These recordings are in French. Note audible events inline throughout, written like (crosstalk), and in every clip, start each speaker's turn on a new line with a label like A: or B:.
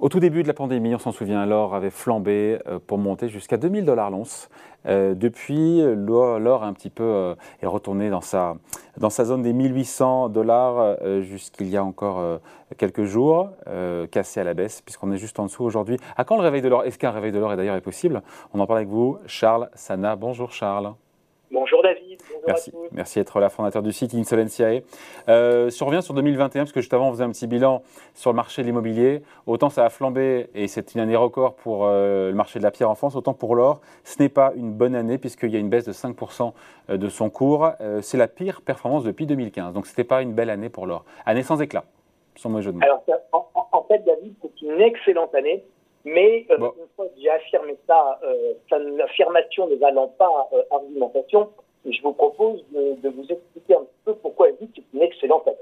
A: Au tout début de la pandémie, on s'en souvient, l'or avait flambé euh, pour monter jusqu'à 2000 dollars l'once. Euh, depuis, l'or un petit peu euh, est retourné dans sa, dans sa zone des 1800 dollars jusqu'il y a encore quelques jours, cassé à la baisse, puisqu'on est juste en dessous aujourd'hui. À quand le réveil de l'or? Est-ce qu'un réveil de l'or est d'ailleurs possible? On en parle avec vous, Charles Sana. Bonjour Charles.
B: Bonjour David.
A: Merci. Merci d'être là, fondateur du site Insolentiae. Euh, si on revient sur 2021, parce que juste avant on faisait un petit bilan sur le marché de l'immobilier, autant ça a flambé et c'est une année record pour euh, le marché de la pierre en France, autant pour l'or, ce n'est pas une bonne année puisqu'il y a une baisse de 5% euh, de son cours. c'est la pire performance depuis 2015, donc ce n'était pas une belle année pour l'or. Année sans éclat, sans mauvais jeu de mots.
B: Alors en fait David, c'est une excellente année. Mais euh, une fois que j'ai affirmé ça, euh, l'affirmation ne valant pas euh, argumentation, je vous propose de, de, vous expliquer un peu pourquoi elle dit que c'est une excellente année.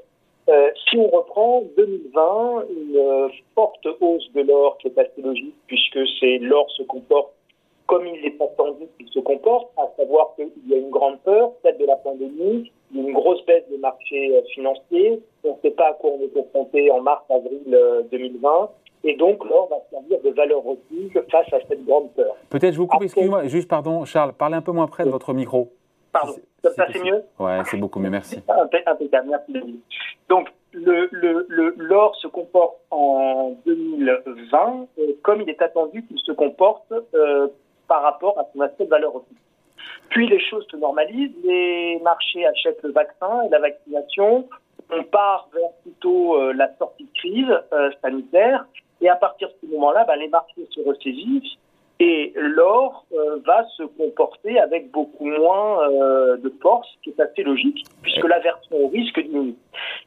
B: Euh, si on reprend 2020, une forte hausse de l'or qui est assez logique puisque c'est l'or se comporte comme il est attendu qu'il se comporte, à savoir qu'il y a une grande peur, celle de la pandémie, une grosse baisse des marchés financiers. On ne sait pas à quoi on est confronté en mars-avril 2020. Et donc, l'or va servir de valeur refuge face à cette grande peur.
A: Peut-être, je vous coupe, excusez-moi, juste pardon, Charles, parlez un peu moins près de votre micro.
B: Pardon, ça c'est mieux
A: Oui, c'est beaucoup mieux, merci.
B: Impeccable, merci. Donc, l'or le, le, se comporte en 2020 euh, comme il est attendu qu'il se comporte euh, par rapport à son aspect de valeur refuge. Puis les choses se normalisent, les marchés achètent le vaccin et la vaccination, on part vers plutôt euh, la sortie de crise sanitaire, et à partir de ce moment-là, bah, les marchés se ressaisissent et l'or euh, va se comporter avec beaucoup moins euh, de force, ce qui est assez logique, puisque l'aversion au risque diminue.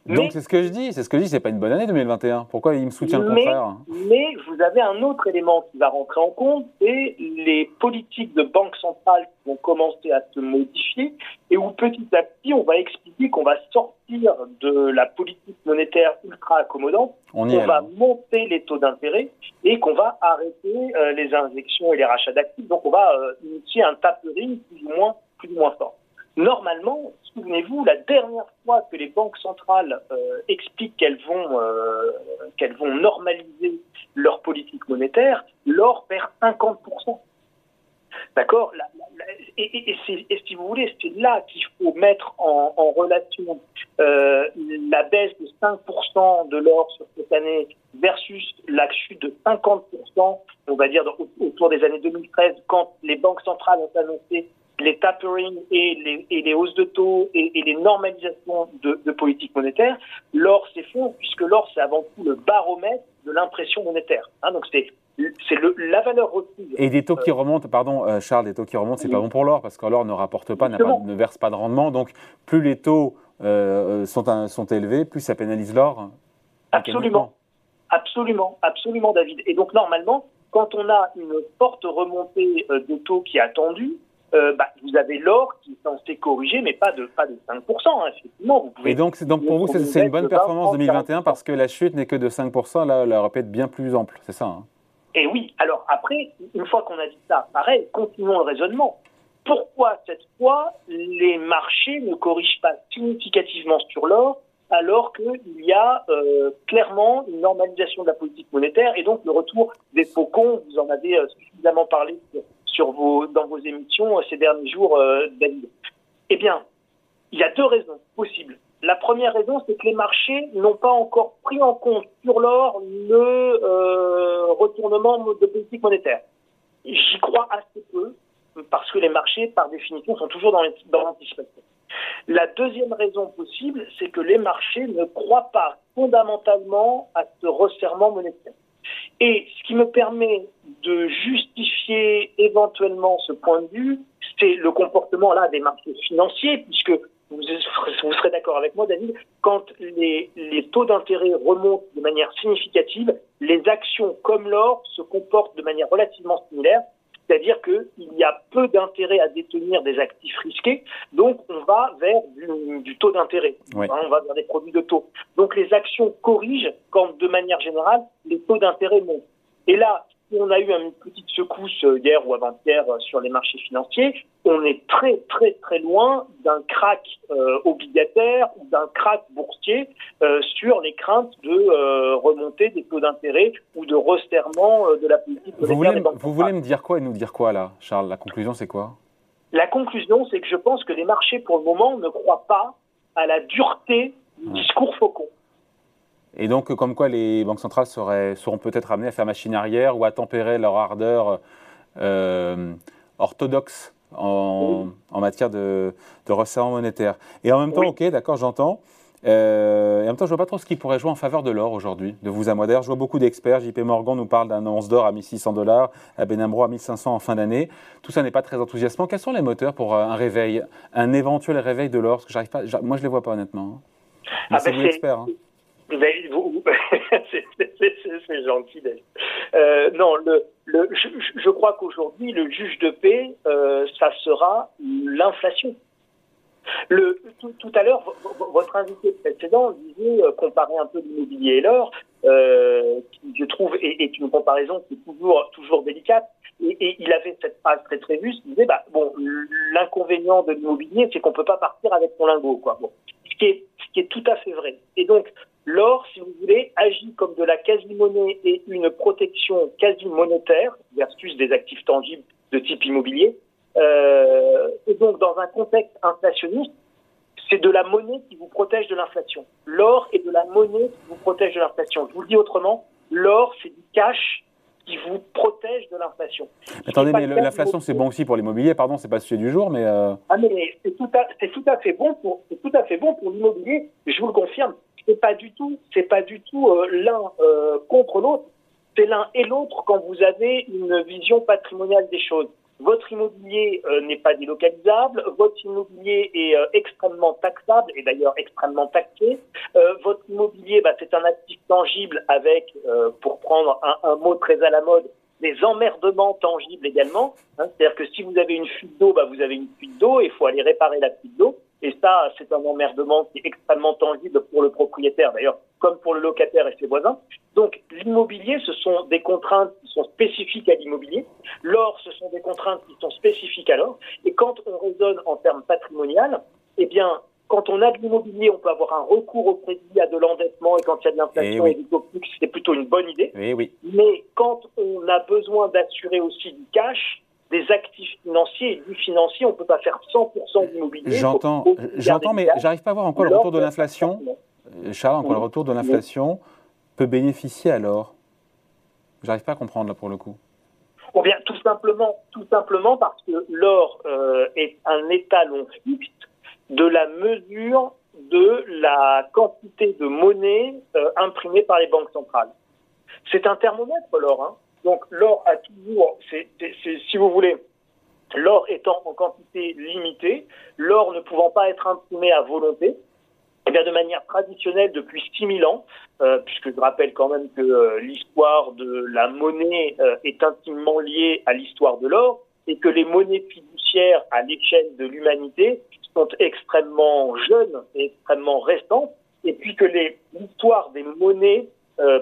A: Donc c'est ce que je dis, c'est ce que je dis, c'est pas une bonne année 2021. Pourquoi il me soutient le contraire
B: Mais vous avez un autre élément qui va rentrer en compte, c'est les politiques de banque centrale qui vont commencer à se modifier et où petit à petit on va expliquer qu'on va sortir de la politique monétaire ultra accommodante, on, va monter les taux d'intérêt et qu'on va arrêter euh, les injections et les rachats d'actifs. Donc on va euh, initier un tapering plus ou moins plus ou moins fort. Normalement, souvenez-vous, la dernière fois que les banques centrales euh, expliquent qu'elles vont qu'elles vont normaliser leur politique monétaire, l'or perd 50 D'accord? Et, si vous voulez, c'est là qu'il faut mettre en, relation euh, la baisse de 5% de l'or sur cette année versus la chute de 50%, on va dire autour des années 2013, quand les banques centrales ont annoncé les tapering et les, hausses de taux et, les normalisations de, de politique monétaire, l'or s'effondre puisque l'or c'est avant tout le baromètre de l'impression monétaire. Hein, donc c'est c'est la valeur refuge.
A: Et des taux qui euh, remontent, pardon euh, Charles, des taux qui remontent, c'est pas bon pour l'or parce que l'or ne rapporte pas, ne verse pas de rendement. Donc plus les taux euh, sont, sont élevés, plus ça pénalise l'or.
B: Absolument, absolument, absolument, David. Et donc normalement, quand on a une forte remontée de taux qui est attendue, bah, vous avez l'or qui est censé corriger, mais pas de, pas de 5%. Hein, effectivement,
A: vous pouvez, Et donc, donc pour vous, c'est une bonne performance 2021 parce que la chute n'est que de 5%, là, la répète bien plus ample, c'est ça hein?
B: Et oui, alors après, une fois qu'on a dit ça, pareil, continuons le raisonnement. Pourquoi cette fois les marchés ne corrigent pas significativement sur l'or alors qu'il y a euh, clairement une normalisation de la politique monétaire et donc le retour des faucons, vous en avez euh, suffisamment parlé dans vos émissions euh, ces derniers jours, David. Eh bien, il y a deux raisons possibles. La première raison, c'est que les marchés n'ont pas encore pris en compte sur l'or le euh, retournement de politique monétaire. J'y crois assez peu, parce que les marchés, par définition, sont toujours dans l'anticipation. La deuxième raison possible, c'est que les marchés ne croient pas fondamentalement à ce resserrement monétaire. Et ce qui me permet de justifier éventuellement ce point de vue, c'est le comportement là des marchés financiers, puisque vous, (laughs) serez d'accord avec moi, David, quand les, taux d'intérêt remontent de manière significative, les actions comme l'or se comportent de manière relativement similaire. C'est-à-dire qu'il y a peu d'intérêt à détenir des actifs risqués, donc on va vers du, taux d'intérêt, hein, on va vers des produits de taux. Donc les actions corrigent quand, de manière générale, les taux d'intérêt montent. Et là, on a eu une petite secousse euh, hier ou avant-hier euh, sur les marchés financiers, on est très très très loin d'un crack euh, obligataire ou d'un crack boursier sur les craintes de remontée des taux d'intérêt ou de resserrement de la politique
A: Vous voulez, vous voulez me dire quoi et nous dire quoi là, Charles? La conclusion, c'est quoi?
B: La conclusion, c'est que je pense que les marchés, pour le moment, ne croient pas à la dureté du discours Faucon.
A: Et donc, comme quoi les banques centrales seraient, seront peut-être amenées à faire machine arrière ou à tempérer leur ardeur euh, orthodoxe en, en, matière de, de resserrement monétaire. Et en même temps, ok, d'accord, j'entends. Euh, et en même temps, je vois pas trop ce qui pourrait jouer en faveur de l'or aujourd'hui, de vous à moi. D'ailleurs, je vois beaucoup d'experts. JP Morgan nous parle d'un once d'or à 1600 dollars, à Benambro à 1500 en fin d'année. Tout ça n'est pas très enthousiasmant. Quels sont les moteurs pour euh, un réveil, un éventuel réveil de l'or? Parce que j'arrive pas, moi, je les vois pas honnêtement. Hein.
B: Ah, c'est vous l'expert. Hein. (laughs) c'est gentil euh, non, je, crois qu'aujourd'hui, le juge de paix, euh, ça sera l'inflation. Tout, à l'heure, votre invité précédent disait euh, comparer un peu l'immobilier et l'or, qui je trouve est, une comparaison qui est toujours, délicate. Et, il avait cette phrase très très juste, il disait bah, bon, l'inconvénient de l'immobilier, c'est qu'on peut pas partir avec son lingot, quoi. Bon, ce qui est, ce qui est tout à fait vrai. Et donc, L'or, si vous voulez, agit comme de la quasi-monnaie et une protection quasi-monétaire versus des actifs tangibles de type immobilier. Euh, et donc, dans un contexte inflationniste, c'est de la monnaie qui vous protège de l'inflation. L'or est de la monnaie qui vous protège de l'inflation. Je vous le dis autrement, l'or, c'est du cash qui vous protège de l'inflation.
A: Attendez, mais l'inflation, c'est bon aussi pour l'immobilier. Pardon, c'est pas le sujet du jour, mais. Euh...
B: Ah, mais c'est tout, tout, à fait bon pour, c'est tout à fait bon pour l'immobilier. Je vous le confirme c'est pas du tout, c'est pas du tout euh, l'un euh, contre l'autre. C'est l'un et l'autre quand vous avez une vision patrimoniale des choses. Votre immobilier euh, n'est pas délocalisable, votre immobilier est extrêmement taxable et d'ailleurs extrêmement taxé. votre immobilier, bah, c'est un actif tangible avec, pour prendre un, un, mot très à la mode, des emmerdements tangibles également. Hein. C'est-à-dire que si vous avez une fuite d'eau, bah, vous avez une fuite d'eau et il faut aller réparer la fuite d'eau. Et ça, c'est un emmerdement qui est extrêmement tangible pour le propriétaire, d'ailleurs, comme pour le locataire et ses voisins. Donc, l'immobilier, ce sont des contraintes qui sont spécifiques à l'immobilier. L'or, ce sont des contraintes qui sont spécifiques à l'or. Et quand on raisonne en termes patrimonial, eh bien, quand on a de l'immobilier, on peut avoir un recours au crédit, à de l'endettement, et quand il y a de l'inflation et, du taux c'est plutôt une bonne idée.
A: oui.
B: Mais quand on a besoin d'assurer aussi du cash, des actifs financiers et du financier. On ne peut pas faire 100% d'immobilier.
A: J'entends, j'entends, mais j'arrive pas à voir en quoi le retour de l'inflation, Charles, en quoi le retour de l'inflation peut bénéficier alors? J'arrive pas à comprendre là pour le coup.
B: Bon bien, tout simplement, tout simplement parce que l'or euh, est un étalon fixe de la mesure de la quantité de monnaie euh, imprimée par les banques centrales. C'est un thermomètre l'or. Hein. Donc l'or a toujours, c'est, si vous voulez, l'or étant en quantité limitée, l'or ne pouvant pas être imprimé à volonté, eh bien de manière traditionnelle depuis 6000 ans, euh, puisque je rappelle quand même que euh, l'histoire de la monnaie euh, est intimement liée à l'histoire de l'or, et que les monnaies fiduciaires à l'échelle de l'humanité sont extrêmement jeunes et extrêmement récentes, et puis que l'histoire des monnaies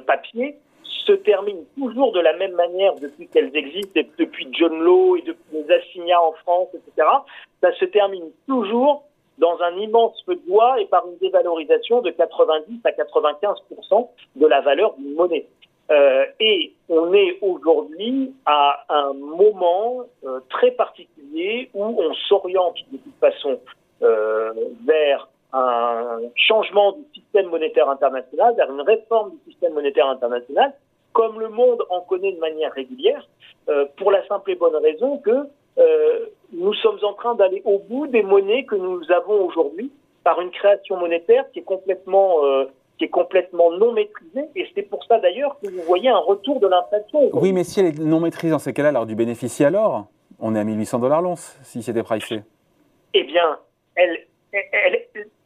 B: papier se terminent toujours de la même manière depuis qu'elles existent, depuis John Law et depuis les assignats en France, etc. Ça se termine toujours dans un immense feu de bois et par une dévalorisation de 90 à 95 de la valeur d'une monnaie. Euh, et on est aujourd'hui à un moment euh, très particulier où on s'oriente de toute façon euh, vers un changement du système monétaire international, vers une réforme du système monétaire international comme le monde en connaît de manière régulière, euh, pour la simple et bonne raison que euh, nous sommes en train d'aller au bout des monnaies que nous avons aujourd'hui par une création monétaire qui est complètement euh, qui est complètement non maîtrisée. Et c'est pour ça d'ailleurs que vous voyez un retour de l'inflation.
A: Oui, mais si elle est non maîtrisée dans ces cas-là, alors du bénéfice alors, on est à 1800 dollars l'once si c'était pricé.
B: Eh bien, elle, elle,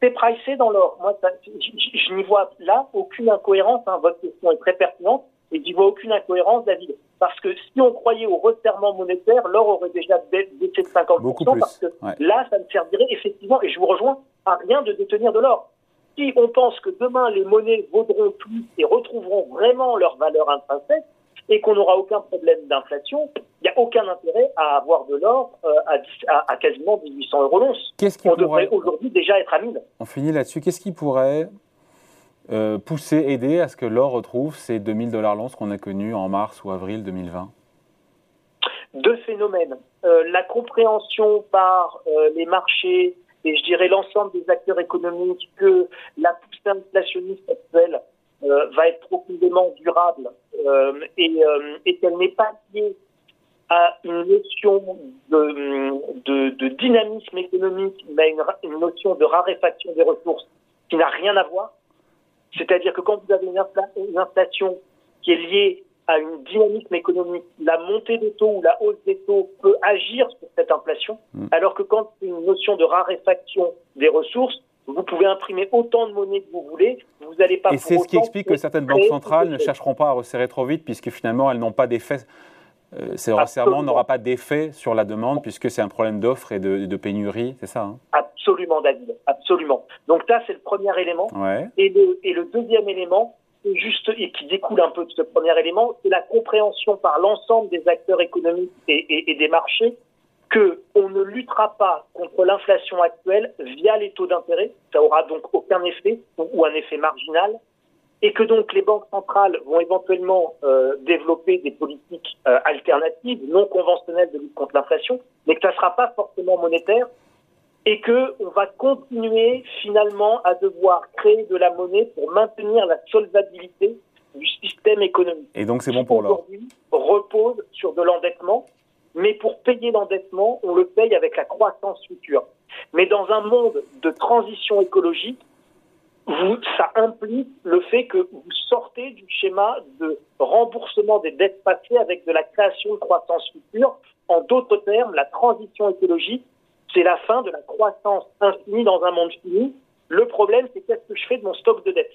B: c'est pricé dans l'or. Moi, je, n'y vois là aucune incohérence. Hein. Votre question est très pertinente. Et n'y vois aucune incohérence, David. Parce que si on croyait au resserrement monétaire, l'or aurait déjà baissé de 50%.
A: Beaucoup plus.
B: Parce que là, ça ne servirait effectivement, et je vous rejoins, à rien de détenir de l'or. Si on pense que demain, les monnaies vaudront plus et retrouveront vraiment leur valeur intrinsèque, et qu'on n'aura aucun problème d'inflation, aucun intérêt à avoir de l'or euh, à, à, quasiment 1800 euros l'once.
A: Qu'est-ce qui
B: on devrait aujourd'hui déjà être à 1000.
A: On finit là-dessus. Qu'est-ce qui pourrait euh, pousser, aider à ce que l'or retrouve ces 2000 dollars l'once qu'on a connus en mars ou avril 2020
B: Deux phénomènes. Euh, la compréhension par les marchés et je dirais l'ensemble des acteurs économiques que la poussée inflationniste actuelle va être profondément durable et, et qu'elle n'est pas liée à une notion de, de, dynamisme économique, mais une, une notion de raréfaction des ressources qui n'a rien à voir. C'est-à-dire que quand vous avez une, inflation qui est liée à une dynamisme économique, la montée des taux ou la hausse des taux peut agir sur cette inflation, mm. alors que quand c'est une notion de raréfaction des ressources, vous pouvez imprimer autant de monnaie que vous voulez, vous n'allez pas.
A: Et c'est ce qui explique que certaines banques centrales ne chercheront pas à resserrer trop vite, puisque finalement elles n'ont pas d'effet euh, ces resserrements n'aura pas d'effet sur la demande puisque c'est un problème d'offre et de, pénurie, c'est ça hein?
B: Absolument, David, absolument. Donc ça, c'est le premier élément. Et, le, et le deuxième élément, juste et qui découle un peu de ce premier élément, c'est la compréhension par l'ensemble des acteurs économiques et, et des marchés que on ne luttera pas contre l'inflation actuelle via les taux d'intérêt. Ça aura donc aucun effet ou un effet marginal et que donc les banques centrales vont éventuellement euh, développer des politiques euh, alternatives, non conventionnelles de lutte contre l'inflation, mais que ça ne sera pas forcément monétaire, et que on va continuer finalement à devoir créer de la monnaie pour maintenir la solvabilité du système économique.
A: Et donc c'est bon pour l'or.
B: Aujourd'hui, repose sur de l'endettement, mais pour payer l'endettement, on le paye avec la croissance future. Mais dans un monde de transition écologique, vous, ça implique le fait que vous sortez du schéma de remboursement des dettes passées avec de la création de croissance future. En d'autres termes, la transition écologique, c'est la fin de la croissance infinie dans un monde fini. Le problème, c'est qu'est-ce que je fais de mon stock de dettes?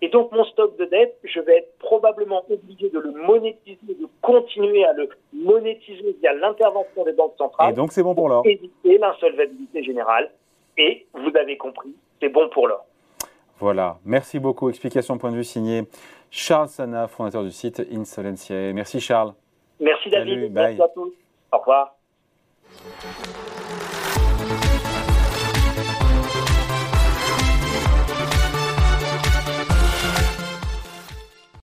B: Et donc, mon stock de dettes, je vais être probablement obligé de le monétiser, de continuer à le monétiser via l'intervention des banques centrales.
A: Et donc, c'est bon pour l'or.
B: Éviter l'insolvabilité générale. Et vous avez compris, c'est bon pour l'or.
A: Voilà, merci beaucoup. Explication point de vue signé Charles Sana, fondateur du site Insolentiae. Merci Charles.
B: Merci David. Merci à tous. Au revoir.